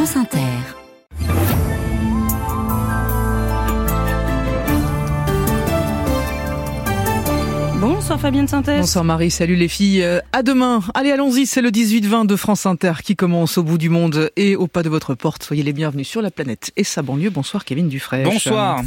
France Inter. Bonsoir Fabienne Synthèse. Bonsoir Marie, salut les filles. Euh, à demain. Allez, allons-y, c'est le 18-20 de France Inter qui commence au bout du monde et au pas de votre porte. Soyez les bienvenus sur la planète et sa banlieue. Bonsoir Kevin Dufresne. Bonsoir.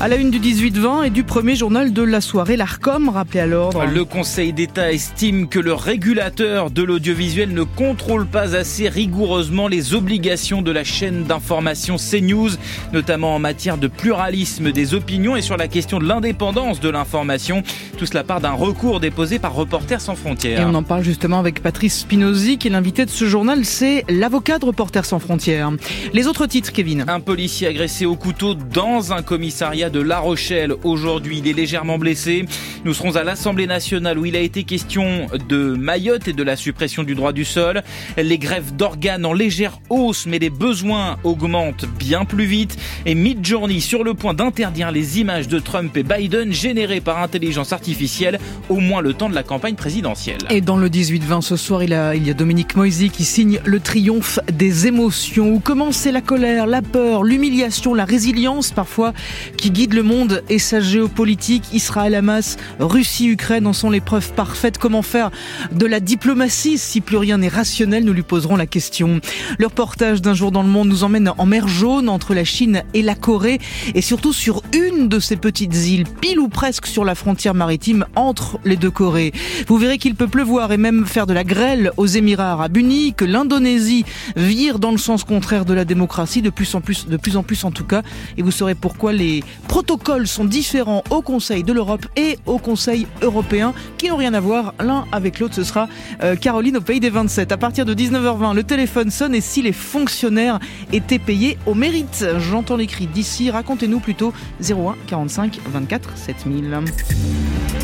À la une du 18-20 et du premier journal de la soirée, l'ARCOM, rappelé à l'ordre. Le Conseil d'État estime que le régulateur de l'audiovisuel ne contrôle pas assez rigoureusement les obligations de la chaîne d'information CNews, notamment en matière de pluralisme des opinions et sur la question de l'indépendance de l'information. Tout cela part d'un recours déposé par Reporters sans frontières. Et on en parle justement avec Patrice Spinozzi, qui est l'invité de ce journal, c'est l'avocat de Reporters sans frontières. Les autres titres, Kevin. Un policier agressé au couteau dans un commissariat de La Rochelle. Aujourd'hui, il est légèrement blessé. Nous serons à l'Assemblée nationale où il a été question de Mayotte et de la suppression du droit du sol. Les grèves d'organes en légère hausse, mais les besoins augmentent bien plus vite. Et Midjourney sur le point d'interdire les images de Trump et Biden générées par intelligence artificielle au moins le temps de la campagne présidentielle. Et dans le 18-20 ce soir, il, a, il y a Dominique Moisy qui signe le triomphe des émotions. Où commencer la colère, la peur, l'humiliation, la résilience parfois qui guide le monde et sa géopolitique. Israël, Hamas, Russie, Ukraine en sont les preuves parfaites. Comment faire de la diplomatie si plus rien n'est rationnel? Nous lui poserons la question. Le reportage d'un jour dans le monde nous emmène en mer jaune entre la Chine et la Corée et surtout sur une de ces petites îles, pile ou presque sur la frontière maritime entre les deux Corées. Vous verrez qu'il peut pleuvoir et même faire de la grêle aux Émirats arabes unis, que l'Indonésie vire dans le sens contraire de la démocratie de plus en plus, de plus en plus en tout cas. Et vous saurez pourquoi les protocoles sont différents au Conseil de l'Europe et au Conseil européen, qui n'ont rien à voir l'un avec l'autre. Ce sera euh, Caroline au pays des 27. À partir de 19h20, le téléphone sonne et si les fonctionnaires étaient payés au mérite. J'entends les cris d'ici. Racontez-nous plutôt 01 45 24 7000.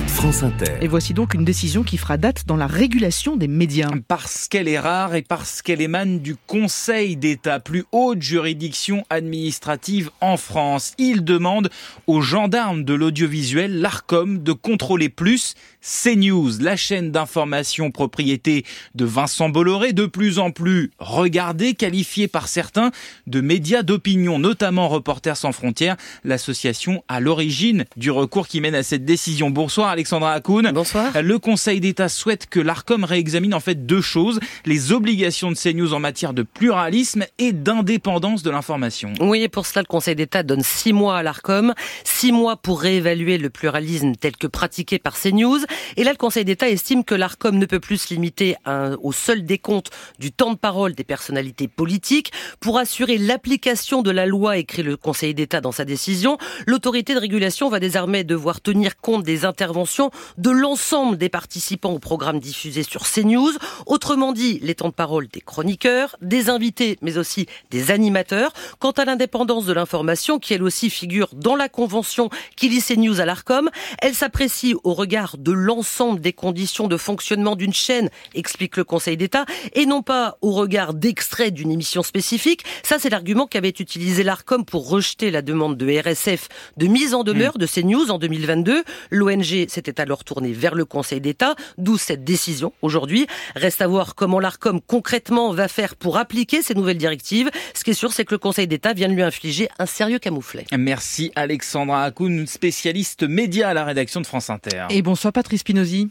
France Inter. Et voici donc une décision qui fera date dans la régulation des médias. Parce qu'elle est rare et parce qu'elle émane du Conseil d'État, plus haute juridiction administrative en France. Il demande aux gendarmes de l'audiovisuel, l'ARCOM, de contrôler plus CNews, la chaîne d'information propriété de Vincent Bolloré, de plus en plus regardée, qualifiée par certains de médias d'opinion, notamment Reporters sans frontières, l'association à l'origine du recours qui mène à cette décision. Bonsoir Alexandra Hakoun. Bonsoir. Le Conseil d'État souhaite que l'ARCOM réexamine en fait deux choses, les obligations de CNews en matière de pluralisme et d'indépendance de l'information. Oui, et pour cela, le Conseil d'État donne six mois à l'ARCOM, six mois pour réévaluer le pluralisme tel que pratiqué par CNews. Et là, le Conseil d'État estime que l'ARCOM ne peut plus se limiter au seul décompte du temps de parole des personnalités politiques. Pour assurer l'application de la loi, écrit le Conseil d'État dans sa décision, l'autorité de régulation va désormais devoir tenir compte des interventions de l'ensemble des participants au programme diffusé sur CNews. Autrement dit, les temps de parole des chroniqueurs, des invités, mais aussi des animateurs. Quant à l'indépendance de l'information, qui elle aussi figure dans la convention qui lie CNews à l'ARCOM, elle s'apprécie au regard de l'ensemble des conditions de fonctionnement d'une chaîne, explique le Conseil d'État, et non pas au regard d'extraits d'une émission spécifique. Ça, c'est l'argument qu'avait utilisé l'ARCOM pour rejeter la demande de RSF de mise en demeure de CNews en 2022. L'ONG s'était alors tournée vers le Conseil d'État, d'où cette décision aujourd'hui. Reste à voir comment l'ARCOM concrètement va faire pour appliquer ces nouvelles directives. Ce qui est sûr, c'est que le Conseil d'État vient de lui infliger un sérieux camouflet. Merci Alexandra Hakoun, spécialiste média à la rédaction de France Inter. Et bonsoir Patrice.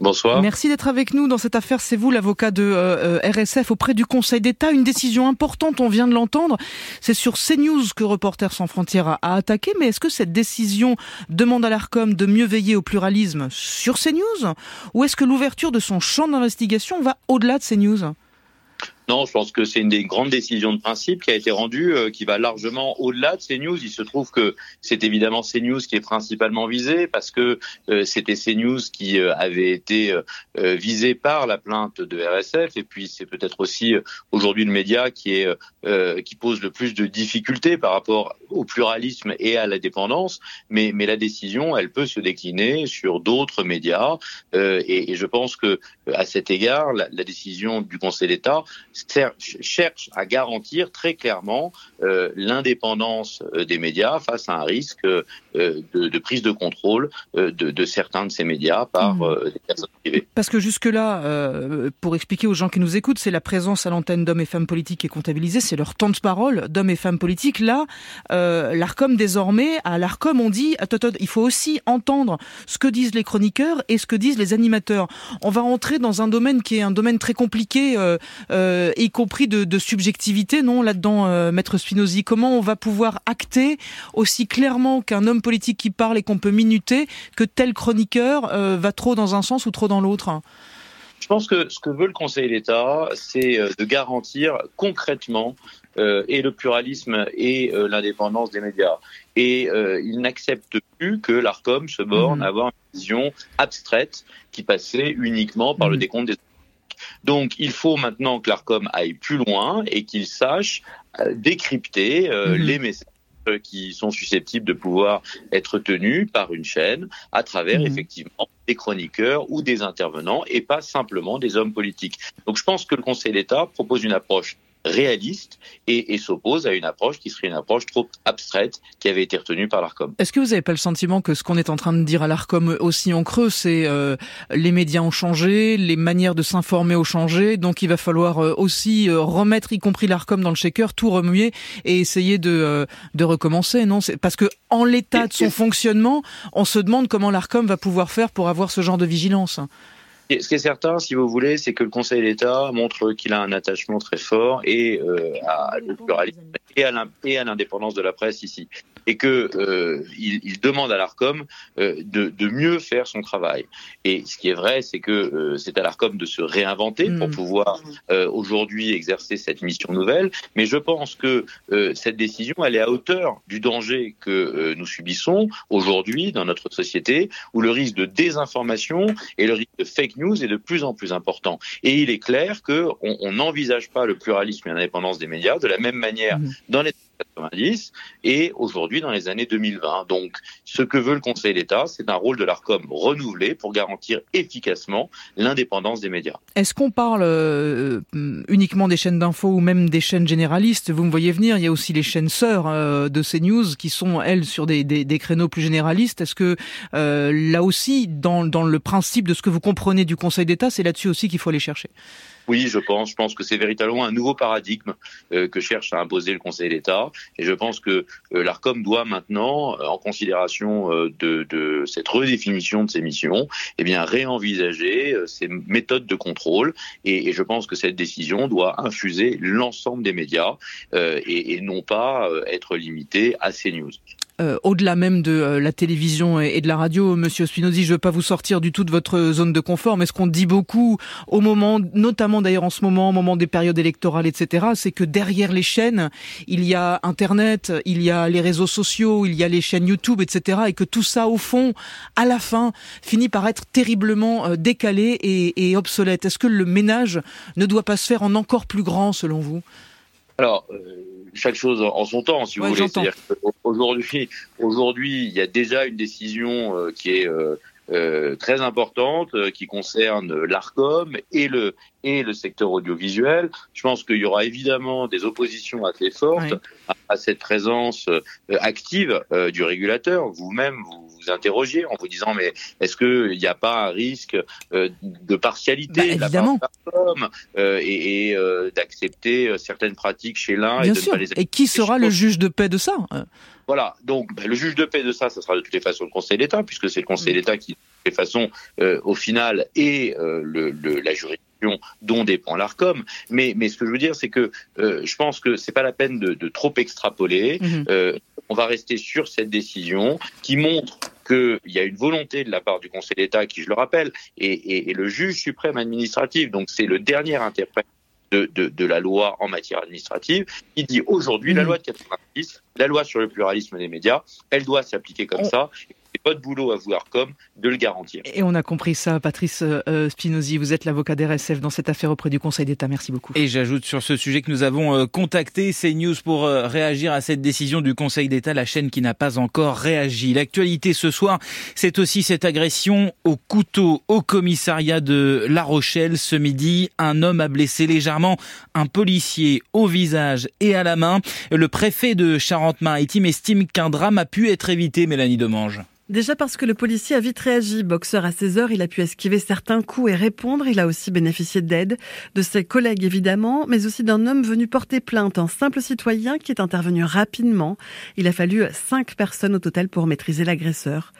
Bonsoir. Merci d'être avec nous dans cette affaire. C'est vous l'avocat de euh, euh, RSF auprès du Conseil d'État. Une décision importante, on vient de l'entendre. C'est sur CNews que Reporters sans frontières a, a attaqué. Mais est-ce que cette décision demande à l'ARCOM de mieux veiller au pluralisme sur CNews? Ou est-ce que l'ouverture de son champ d'investigation va au-delà de CNews? Non, je pense que c'est une des grandes décisions de principe qui a été rendue, euh, qui va largement au-delà de CNews. Il se trouve que c'est évidemment CNews qui est principalement visé parce que euh, c'était CNews qui euh, avait été euh, visé par la plainte de RSF et puis c'est peut-être aussi euh, aujourd'hui le média qui est euh, qui pose le plus de difficultés par rapport au pluralisme et à la dépendance. Mais mais la décision, elle peut se décliner sur d'autres médias et, et, je pense que à cet égard, la, la décision du Conseil d'État, cherche à garantir très clairement l'indépendance des médias face à un risque de, de, prise de contrôle de, de, certains de ces médias par mmh. des personnes privées. Parce que jusque-là, pour expliquer aux gens qui nous écoutent, c'est la présence à l'antenne d'hommes et femmes politiques qui est comptabilisée, c'est leur temps de parole d'hommes et femmes politiques. Là, l'ARCOM désormais, à l'ARCOM, on dit, il faut aussi entendre ce que disent les chroniqueurs et ce que disent les animateurs. On va rentrer dans un domaine qui est un domaine très compliqué, euh, euh, y compris de, de subjectivité, non Là-dedans, euh, Maître Spinozzi, comment on va pouvoir acter aussi clairement qu'un homme politique qui parle et qu'on peut minuter que tel chroniqueur euh, va trop dans un sens ou trop dans l'autre? Je pense que ce que veut le Conseil d'État, c'est de garantir concrètement euh, et le pluralisme et euh, l'indépendance des médias. Et euh, il n'accepte plus que l'ARCOM se borne mmh. à avoir une vision abstraite qui passait uniquement par le mmh. décompte des donc, il faut maintenant que l'ARCOM aille plus loin et qu'il sache décrypter mmh. les messages qui sont susceptibles de pouvoir être tenus par une chaîne à travers effectivement des chroniqueurs ou des intervenants et pas simplement des hommes politiques. Donc je pense que le Conseil d'État propose une approche réaliste et, et s'oppose à une approche qui serait une approche trop abstraite qui avait été retenue par l'ARCOM. Est-ce que vous n'avez pas le sentiment que ce qu'on est en train de dire à l'ARCOM aussi en creux, c'est euh, les médias ont changé, les manières de s'informer ont changé, donc il va falloir euh, aussi euh, remettre, y compris l'ARCOM dans le shaker, tout remuer et essayer de, euh, de recommencer, non? Parce que en l'état de son fonctionnement, on se demande comment l'ARCOM va pouvoir faire pour avoir ce genre de vigilance. Ce qui est certain, si vous voulez, c'est que le Conseil d'État montre qu'il a un attachement très fort et euh, à, et à l'indépendance de la presse ici et que euh, il, il, demande à l'Arcom euh, de, de, mieux faire son travail. Et ce qui est vrai, c'est que euh, c'est à l'Arcom de se réinventer pour mm. pouvoir euh, aujourd'hui exercer cette mission nouvelle. Mais je pense que euh, cette décision, elle est à hauteur du danger que nous subissons aujourd'hui dans notre société, où le risque de désinformation et le risque de fake news est de plus en plus important. Et il est clair qu'on n'envisage pas le pluralisme et l'indépendance des médias de la même manière mm. dans les 90 et aujourd'hui dans les années 2020. Donc, ce que veut le Conseil d'État, c'est un rôle de l'ARCOM renouvelé pour garantir efficacement l'indépendance des médias. Est-ce qu'on parle euh, uniquement des chaînes d'infos ou même des chaînes généralistes? Vous me voyez venir, il y a aussi les chaînes sœurs euh, de CNews qui sont, elles, sur des, des, des créneaux plus généralistes. Est-ce que euh, là aussi, dans, dans le principe de ce que vous comprenez du Conseil d'État, c'est là-dessus aussi qu'il faut aller chercher? Oui, je pense. Je pense que c'est véritablement un nouveau paradigme euh, que cherche à imposer le Conseil d'État. Et je pense que euh, l'ARCOM doit maintenant, euh, en considération de, cette redéfinition de ses missions, eh bien réenvisager ses méthodes de contrôle. Et, et, je pense que cette décision doit infuser l'ensemble des médias et, et, non pas être limitée à ces news euh, au-delà même de euh, la télévision et, de la radio, Monsieur Spinozzi, je ne veux pas vous sortir du tout de votre zone de confort, mais ce qu'on dit beaucoup au moment, notamment d'ailleurs en ce moment, au moment des périodes électorales, etc., c'est que derrière les chaînes, il y a Internet, il y a les réseaux sociaux, il y a les chaînes YouTube, etc., et que tout ça, au fond, à la fin, finit par être terriblement euh, décalé et, et obsolète. Est-ce que le ménage ne doit pas se faire en encore plus grand, selon vous? Alors. Euh chaque chose en son temps, si vous voulez. C'est-à-dire qu'aujourd'hui, aujourd'hui, il y a déjà une décision euh, qui est euh, euh, très importante, euh, qui concerne l'Arcom et le et le secteur audiovisuel. Je pense qu'il y aura évidemment des oppositions assez fortes oui. à, à, cette présence euh, active du régulateur. Vous-même, vous vous interrogiez en vous disant mais est-ce qu'il n'y a pas un risque de partialité bah, évidemment. et, et d'accepter certaines pratiques chez l'un et de sûr. ne pas les Et qui sera le juge de paix de ça voilà, donc ben, le juge de paix de ça, ça sera de toutes les façons le Conseil d'État, puisque c'est le Conseil d'État qui, de toutes les façons, euh, au final, est euh, le, le, la juridiction dont dépend l'Arcom. Mais, mais ce que je veux dire, c'est que euh, je pense que c'est pas la peine de, de trop extrapoler. Mmh. Euh, on va rester sur cette décision qui montre qu'il y a une volonté de la part du Conseil d'État, qui, je le rappelle, est, le juge suprême administratif, donc c'est le dernier interprète de, de, de, la loi en matière administrative, qui dit aujourd'hui mmh. la loi de 86, la loi sur le pluralisme des médias, elle doit s'appliquer comme ça. Votre boulot à vous, Arcom, de le garantir. Et on a compris ça, Patrice euh, Spinozzi. Vous êtes l'avocat d'RSF dans cette affaire auprès du Conseil d'État. Merci beaucoup. Et j'ajoute sur ce sujet que nous avons euh, contacté CNews pour euh, réagir à cette décision du Conseil d'État, la chaîne qui n'a pas encore réagi. L'actualité ce soir, c'est aussi cette agression au couteau au commissariat de La Rochelle. Ce midi, un homme a blessé légèrement un policier au visage et à la main. Le préfet de Charente-Maritime estime qu'un drame a pu être évité, Mélanie Demange. Déjà parce que le policier a vite réagi. Boxeur à 16 heures, il a pu esquiver certains coups et répondre. Il a aussi bénéficié d'aide de ses collègues évidemment, mais aussi d'un homme venu porter plainte, un simple citoyen qui est intervenu rapidement. Il a fallu cinq personnes au total pour maîtriser l'agresseur.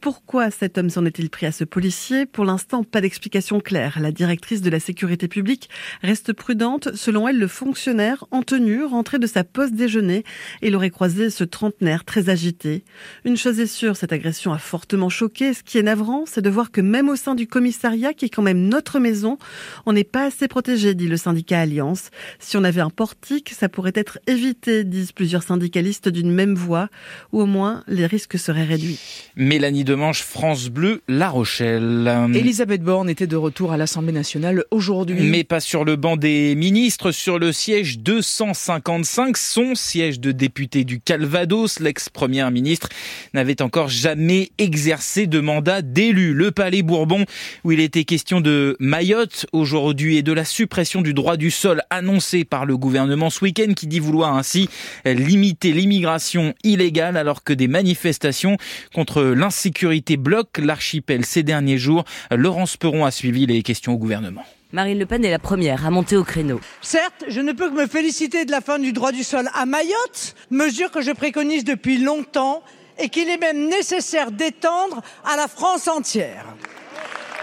Pourquoi cet homme s'en est-il pris à ce policier? Pour l'instant, pas d'explication claire. La directrice de la sécurité publique reste prudente. Selon elle, le fonctionnaire en tenue rentrait de sa pause déjeuner et il aurait croisé ce trentenaire très agité. Une chose est sûre, cette agression a fortement choqué. Ce qui est navrant, c'est de voir que même au sein du commissariat, qui est quand même notre maison, on n'est pas assez protégé, dit le syndicat Alliance. Si on avait un portique, ça pourrait être évité, disent plusieurs syndicalistes d'une même voix, ou au moins les risques seraient réduits. Mélanie Demange, France Bleu, La Rochelle. Elisabeth Borne était de retour à l'Assemblée nationale aujourd'hui. Mais pas sur le banc des ministres, sur le siège 255, son siège de député du Calvados. L'ex-première ministre n'avait encore jamais mais exercé de mandat d'élu. Le Palais Bourbon, où il était question de Mayotte aujourd'hui et de la suppression du droit du sol annoncé par le gouvernement ce week-end qui dit vouloir ainsi limiter l'immigration illégale alors que des manifestations contre l'insécurité bloquent l'archipel ces derniers jours. Laurence Peron a suivi les questions au gouvernement. Marine Le Pen est la première à monter au créneau. Certes, je ne peux que me féliciter de la fin du droit du sol à Mayotte, mesure que je préconise depuis longtemps et qu'il est même nécessaire d'étendre à la France entière.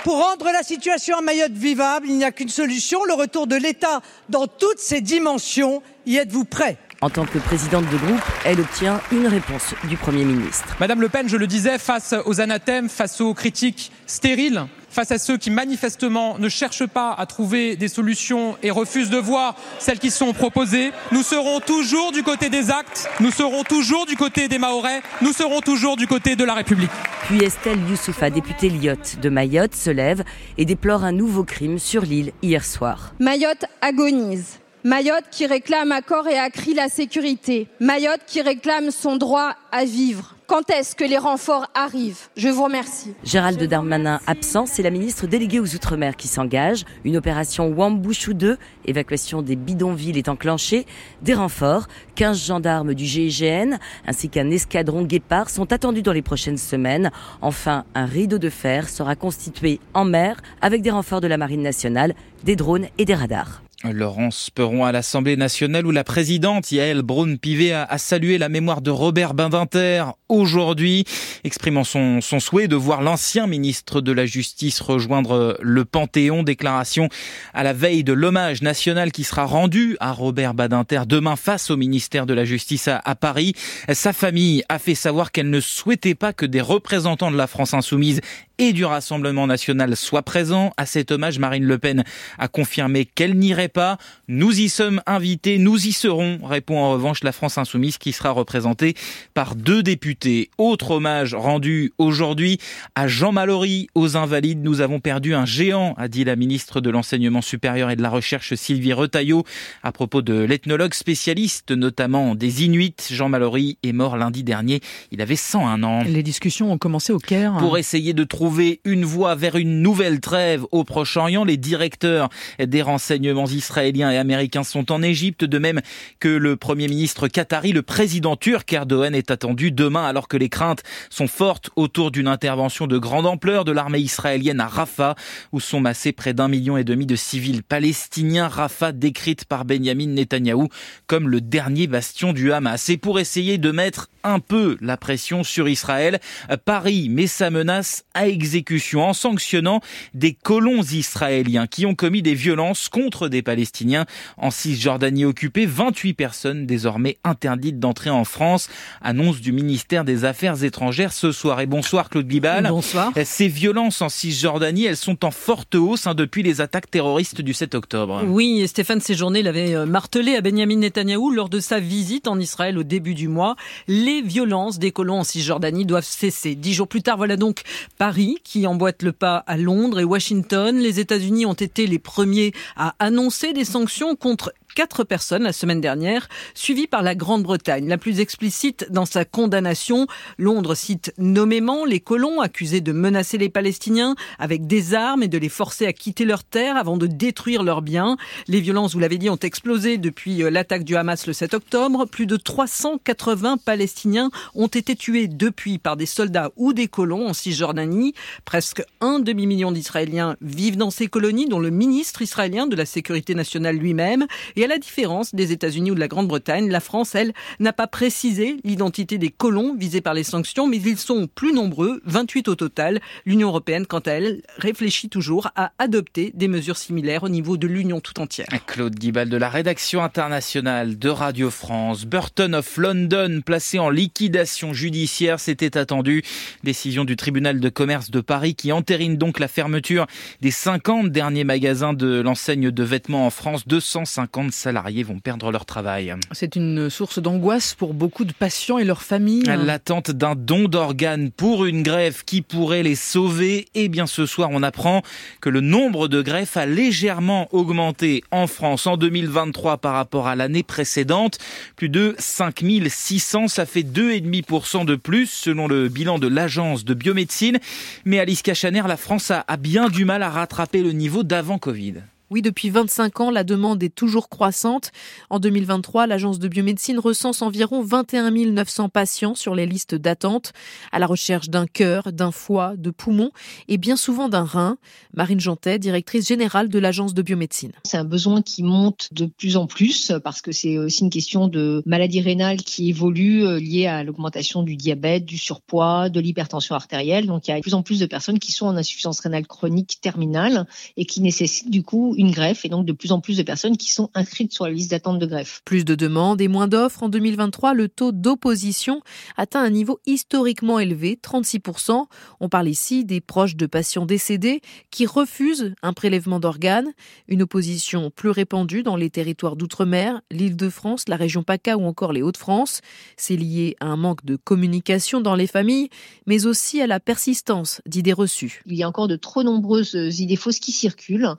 Pour rendre la situation à Mayotte vivable, il n'y a qu'une solution, le retour de l'État dans toutes ses dimensions. Y êtes-vous prêt? En tant que présidente de groupe, elle obtient une réponse du Premier ministre. Madame Le Pen, je le disais, face aux anathèmes, face aux critiques stériles, face à ceux qui manifestement ne cherchent pas à trouver des solutions et refusent de voir celles qui sont proposées, nous serons toujours du côté des actes, nous serons toujours du côté des Mahorais, nous serons toujours du côté de la République. Puis Estelle Youssoufa, députée Lyotte de Mayotte, se lève et déplore un nouveau crime sur l'île hier soir. Mayotte agonise. Mayotte qui réclame à corps et à cri la sécurité. Mayotte qui réclame son droit à vivre. Quand est-ce que les renforts arrivent? Je vous remercie. Gérald Darmanin absent, c'est la ministre déléguée aux Outre-mer qui s'engage. Une opération Wambouchou 2, évacuation des bidonvilles est enclenchée. Des renforts, 15 gendarmes du GIGN ainsi qu'un escadron guépard sont attendus dans les prochaines semaines. Enfin, un rideau de fer sera constitué en mer avec des renforts de la Marine nationale, des drones et des radars. Laurence Perron à l'Assemblée nationale où la présidente Yael Braun-Pivet a, salué la mémoire de Robert Badinter aujourd'hui, exprimant son, son souhait de voir l'ancien ministre de la Justice rejoindre le Panthéon. Déclaration à la veille de l'hommage national qui sera rendu à Robert Badinter demain face au ministère de la Justice à, à Paris. Sa famille a fait savoir qu'elle ne souhaitait pas que des représentants de la France insoumise et du Rassemblement national soient présents à cet hommage. Marine Le Pen a confirmé qu'elle n'irait pas. Nous y sommes invités, nous y serons, répond en revanche la France insoumise qui sera représentée par deux députés. Autre hommage rendu aujourd'hui à Jean Mallory aux Invalides. Nous avons perdu un géant, a dit la ministre de l'Enseignement supérieur et de la Recherche Sylvie Retailleau à propos de l'ethnologue spécialiste notamment des Inuits. Jean Mallory est mort lundi dernier. Il avait 101 ans. Les discussions ont commencé au Caire. Pour essayer de trouver trouver une voie vers une nouvelle trêve au Proche-Orient. Les directeurs des renseignements israéliens et américains sont en Égypte, de même que le Premier ministre qatari, le président turc Erdogan est attendu demain alors que les craintes sont fortes autour d'une intervention de grande ampleur de l'armée israélienne à Rafah, où sont massés près d'un million et demi de civils palestiniens. Rafah décrite par Benjamin Netanyahou comme le dernier bastion du Hamas. Et pour essayer de mettre un peu la pression sur Israël, Paris met sa menace à exécution en sanctionnant des colons israéliens qui ont commis des violences contre des Palestiniens en Cisjordanie occupée. 28 personnes désormais interdites d'entrer en France. Annonce du ministère ministère des Affaires étrangères ce soir. Et bonsoir Claude Guibal. Bonsoir. Ces violences en Cisjordanie, elles sont en forte hausse hein, depuis les attaques terroristes du 7 octobre. Oui, et Stéphane Séjourné l'avait euh, martelé à Benjamin Netanyahou lors de sa visite en Israël au début du mois. Les violences des colons en Cisjordanie doivent cesser. Dix jours plus tard, voilà donc Paris qui emboîte le pas à Londres et Washington. Les États-Unis ont été les premiers à annoncer des sanctions contre quatre personnes la semaine dernière, suivies par la Grande-Bretagne. La plus explicite dans sa condamnation, Londres cite nommément les colons accusés de menacer les Palestiniens avec des armes et de les forcer à quitter leur terre avant de détruire leurs biens. Les violences, vous l'avez dit, ont explosé depuis euh, l'attaque du Hamas le 7 octobre. Plus de 380 Palestiniens ont été tués depuis par des soldats ou des colons en Cisjordanie. Presque un demi-million d'Israéliens vivent dans ces colonies, dont le ministre israélien de la Sécurité nationale lui-même. À la différence des États-Unis ou de la Grande-Bretagne, la France, elle, n'a pas précisé l'identité des colons visés par les sanctions, mais ils sont plus nombreux, 28 au total. L'Union européenne, quant à elle, réfléchit toujours à adopter des mesures similaires au niveau de l'Union tout entière. Claude Guibal de la rédaction internationale de Radio France. Burton of London placé en liquidation judiciaire, c'était attendu. Décision du tribunal de commerce de Paris qui entérine donc la fermeture des 50 derniers magasins de l'enseigne de vêtements en France. 250 salariés vont perdre leur travail. C'est une source d'angoisse pour beaucoup de patients et leurs familles. L'attente d'un don d'organes pour une greffe qui pourrait les sauver. Et bien ce soir, on apprend que le nombre de greffes a légèrement augmenté en France en 2023 par rapport à l'année précédente. Plus de 5600, ça fait 2,5% de plus selon le bilan de l'agence de biomédecine. Mais Alice Cachaner, la France a bien du mal à rattraper le niveau d'avant Covid. Oui, depuis 25 ans, la demande est toujours croissante. En 2023, l'agence de biomédecine recense environ 21 900 patients sur les listes d'attente à la recherche d'un cœur, d'un foie, de poumons et bien souvent d'un rein. Marine Jantet, directrice générale de l'agence de biomédecine. C'est un besoin qui monte de plus en plus parce que c'est aussi une question de maladie rénale qui évolue euh, liée à l'augmentation du diabète, du surpoids, de l'hypertension artérielle. Donc il y a de plus en plus de personnes qui sont en insuffisance rénale chronique terminale et qui nécessitent du coup une greffe et donc de plus en plus de personnes qui sont inscrites sur la liste d'attente de greffe. Plus de demandes et moins d'offres en 2023, le taux d'opposition atteint un niveau historiquement élevé, 36%. On parle ici des proches de patients décédés qui refusent un prélèvement d'organes, une opposition plus répandue dans les territoires d'outre-mer, l'Île-de-France, la région PACA ou encore les Hauts-de-France. C'est lié à un manque de communication dans les familles, mais aussi à la persistance d'idées reçues. Il y a encore de trop nombreuses idées fausses qui circulent,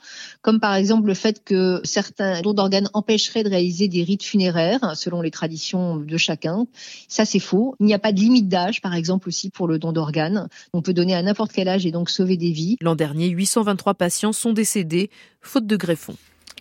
comme par par exemple le fait que certains dons d'organes empêcheraient de réaliser des rites funéraires selon les traditions de chacun. Ça, c'est faux. Il n'y a pas de limite d'âge, par exemple, aussi pour le don d'organes. On peut donner à n'importe quel âge et donc sauver des vies. L'an dernier, 823 patients sont décédés faute de greffons.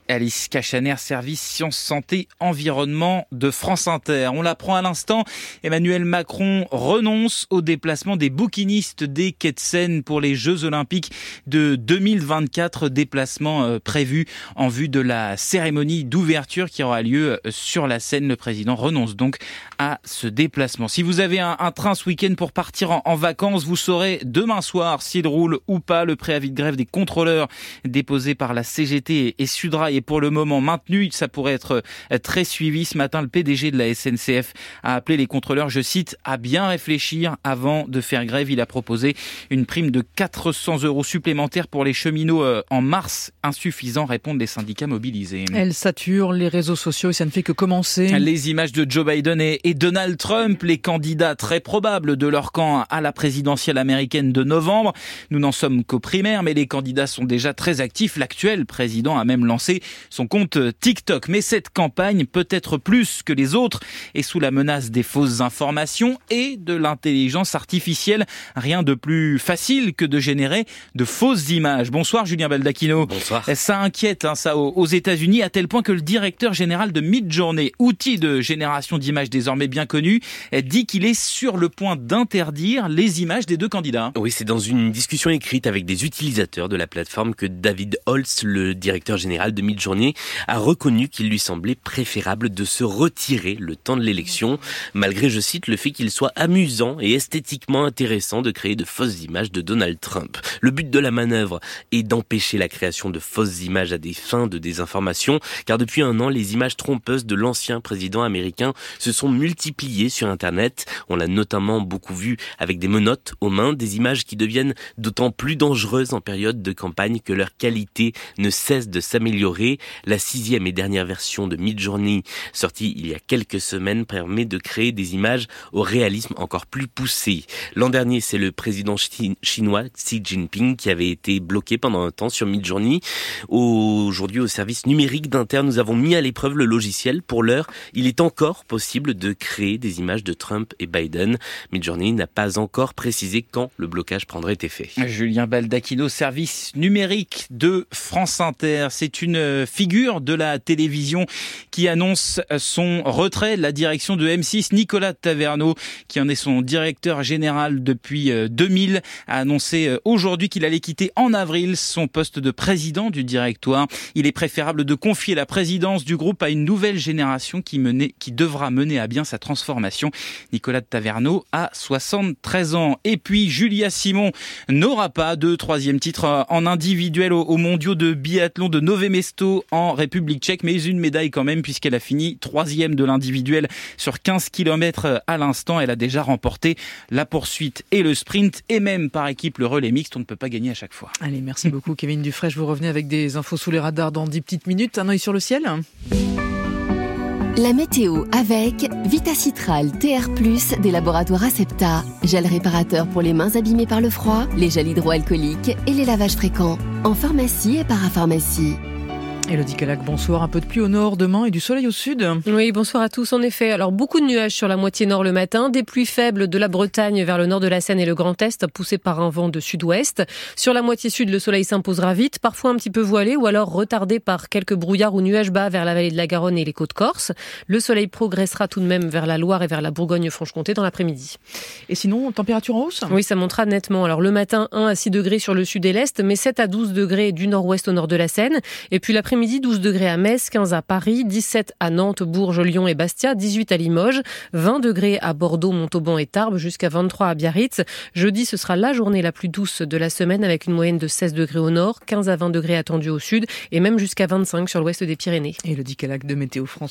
Alice Cachaner, service sciences, santé, environnement de France Inter. On l'apprend à l'instant, Emmanuel Macron renonce au déplacement des bouquinistes des quais de Seine pour les Jeux Olympiques de 2024, déplacement euh, prévu en vue de la cérémonie d'ouverture qui aura lieu euh, sur la Seine. Le président renonce donc à ce déplacement. Si vous avez un, train ce week-end pour partir en, en vacances, vous saurez demain soir s'il roule ou pas le préavis de grève des contrôleurs déposé par la CGT et Sudrail est pour le moment maintenu. Ça pourrait être euh, très suivi. Ce matin, le PDG de la SNCF a appelé les contrôleurs, je cite, à bien réfléchir avant de faire grève. Il a proposé une prime de 400 euros supplémentaires pour les cheminots euh, en mars. Insuffisant, répondent les syndicats mobilisés. Elle sature les réseaux sociaux et ça ne fait que commencer. Les images de Joe Biden et, Donald Trump, les candidats très probables de leur camp à la présidentielle américaine de novembre. Nous n'en sommes qu'aux primaires, mais les candidats sont déjà très actifs. L'actuel président a même lancé son compte TikTok. Mais cette campagne, peut-être plus que les autres, est sous la menace des fausses informations et de l'intelligence artificielle. Rien de plus facile que de générer de fausses images. Bonsoir Julien Baldacchino. Bonsoir. Ça inquiète hein, ça aux États-Unis à tel point que le directeur général de Midjourney, outil de génération d'images désormais bien connu, dit qu'il est sur le point d'interdire les images des deux candidats. Oui, c'est dans une discussion écrite avec des utilisateurs de la plateforme que David Holtz, le directeur général de Midjourney Midjourney a reconnu qu'il lui semblait préférable de se retirer le temps de l'élection, malgré, je cite, le fait qu'il soit amusant et esthétiquement intéressant de créer de fausses images de Donald Trump. Le but de la manœuvre est d'empêcher la création de fausses images à des fins de désinformation, car depuis un an, les images trompeuses de l'ancien président américain se sont multipliées sur Internet. On l'a notamment beaucoup vu avec des menottes aux mains, des images qui deviennent d'autant plus dangereuses en période de campagne que leur qualité ne cesse de s'améliorer. La sixième et dernière version de Midjourney, sortie il y a quelques semaines, permet de créer des images au réalisme encore plus poussé. L'an dernier, c'est le président chinois Xi Jinping qui avait été bloqué pendant un temps sur Midjourney. Aujourd'hui, au service numérique d'Inter, nous avons mis à l'épreuve le logiciel. Pour l'heure, il est encore possible de créer des images de Trump et Biden. Midjourney n'a pas encore précisé quand le blocage prendrait effet. Julien Baldacchino, service numérique de France Inter. C'est une figure de la télévision qui annonce son retrait de la direction de M6. Nicolas Taverneau, qui en est son directeur général depuis 2000, euh, a annoncé euh, aujourd'hui qu'il allait quitter en avril son poste de président du directoire. Il est préférable de confier la présidence du groupe à une nouvelle génération qui, menait, qui devra mener à bien sa transformation. Nicolas Taverneau a 73 ans. Et puis Julia Simon n'aura pas de troisième titre en individuel aux mondiaux de biathlon de Nové En République tchèque, mais une médaille quand même puisqu'elle a fini troisième de l'individuel sur 15 km à l'instant. Elle a déjà remporté la poursuite et le sprint et même par équipe le relais mixte. On ne peut pas gagner à chaque fois. Allez, merci beaucoup Kevin Dufresne. Vous revenez avec des infos sous les radars dans 10 petites minutes. Un œil sur le ciel. La météo avec Vitacitral TR+, des laboratoires Acepta. Gel réparateur pour les mains abîmées par le froid, les gels hydroalcooliques et les lavages fréquents. En pharmacie et parapharmacie. Elodie Calac, bonsoir. Un peu de pluie au nord demain et du soleil au sud. Oui, bonsoir à tous. En effet, alors beaucoup de nuages sur la moitié nord le matin, des pluies faibles de la Bretagne vers le nord de la Seine et le Grand Est, poussées par un vent de sud-ouest. Sur la moitié sud, le soleil s'imposera vite, parfois un petit peu voilé ou alors retardé par quelques brouillards ou nuages bas vers la vallée de la Garonne et les côtes corse. Le soleil progressera tout de même vers la Loire et vers la Bourgogne-Franche-Comté dans l'après-midi. Et sinon, température en hausse? Oui, ça montera nettement. Alors le matin, 1 à 6 degrés sur le sud et l'est, mais 7 à 12 degrés du nord-ouest au nord de la Seine. Et puis l'après-midi, 12 degrés à Metz, 15 à Paris, 17 à Nantes, Bourges, Lyon et Bastia, 18 à Limoges, 20 degrés à Bordeaux, Montauban et Tarbes, jusqu'à 23 à Biarritz. Jeudi, ce sera la journée la plus douce de la semaine avec une moyenne de 16 degrés au nord, 15 à 20 degrés attendus au sud et même jusqu'à 25 sur l'ouest des Pyrénées. Et le Dicalac de Météo France.